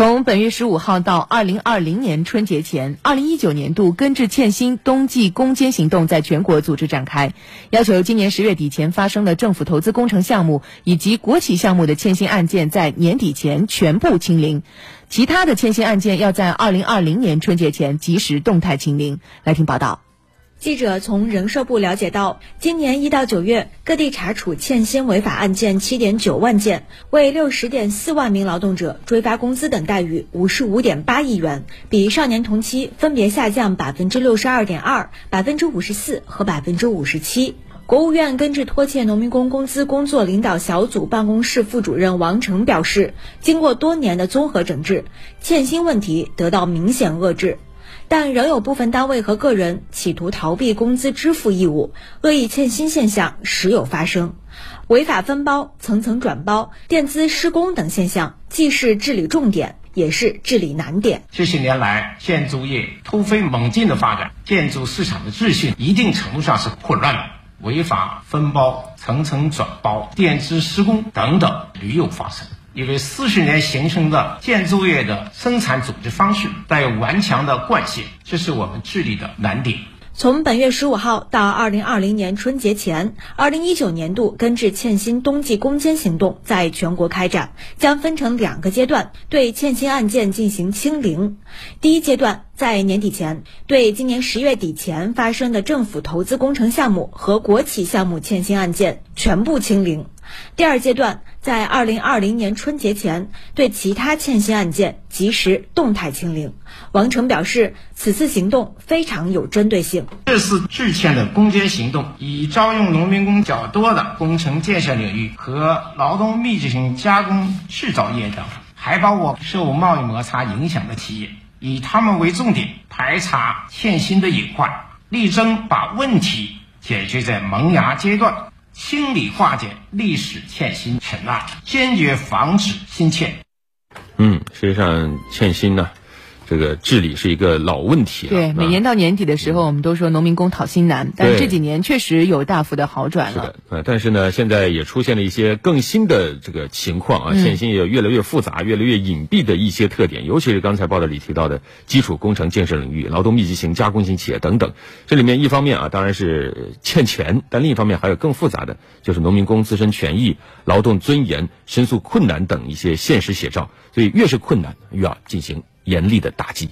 从本月十五号到二零二零年春节前，二零一九年度根治欠薪冬季攻坚行动在全国组织展开，要求今年十月底前发生的政府投资工程项目以及国企项目的欠薪案件在年底前全部清零，其他的欠薪案件要在二零二零年春节前及时动态清零。来听报道。记者从人社部了解到，今年一到九月，各地查处欠薪违法案件七点九万件，为六十点四万名劳动者追发工资等待遇五十五点八亿元，比上年同期分别下降百分之六十二点二、百分之五十四和百分之五十七。国务院根治拖欠农民工工资工作领导小组办公室副主任王成表示，经过多年的综合整治，欠薪问题得到明显遏制。但仍有部分单位和个人企图逃避工资支付义务，恶意欠薪现象时有发生，违法分包、层层转包、垫资施工等现象，既是治理重点，也是治理难点。这些年来，建筑业突飞猛进的发展，建筑市场的秩序一定程度上是混乱的，违法分包、层层转包、垫资施工等等屡有发生。因为四十年形成的建筑业的生产组织方式带有顽强的惯性，这是我们治理的难点。从本月十五号到二零二零年春节前，二零一九年度根治欠薪冬季攻坚行动在全国开展，将分成两个阶段，对欠薪案件进行清零。第一阶段，在年底前，对今年十月底前发生的政府投资工程项目和国企项目欠薪案件全部清零。第二阶段，在二零二零年春节前，对其他欠薪案件及时动态清零。王成表示，此次行动非常有针对性。这次治欠的攻坚行动，以招用农民工较多的工程建设领域和劳动密集型加工制造业等，还包括受贸易摩擦影响的企业，以他们为重点，排查欠薪的隐患，力争把问题解决在萌芽阶段。清理化解历史欠薪尘埃，坚决防止新欠。嗯，实际上欠薪呢。这个治理是一个老问题了。对，每年到年底的时候，我们都说农民工讨薪难，但这几年确实有大幅的好转了。是的，呃，但是呢，现在也出现了一些更新的这个情况啊，欠薪也有越来越复杂、越来越隐蔽的一些特点，尤其是刚才报道里提到的基础工程建设领域、劳动密集型加工型企业等等。这里面一方面啊，当然是欠钱，但另一方面还有更复杂的，就是农民工自身权益、劳动尊严、申诉困难等一些现实写照。所以越是困难，越要进行。严厉的打击。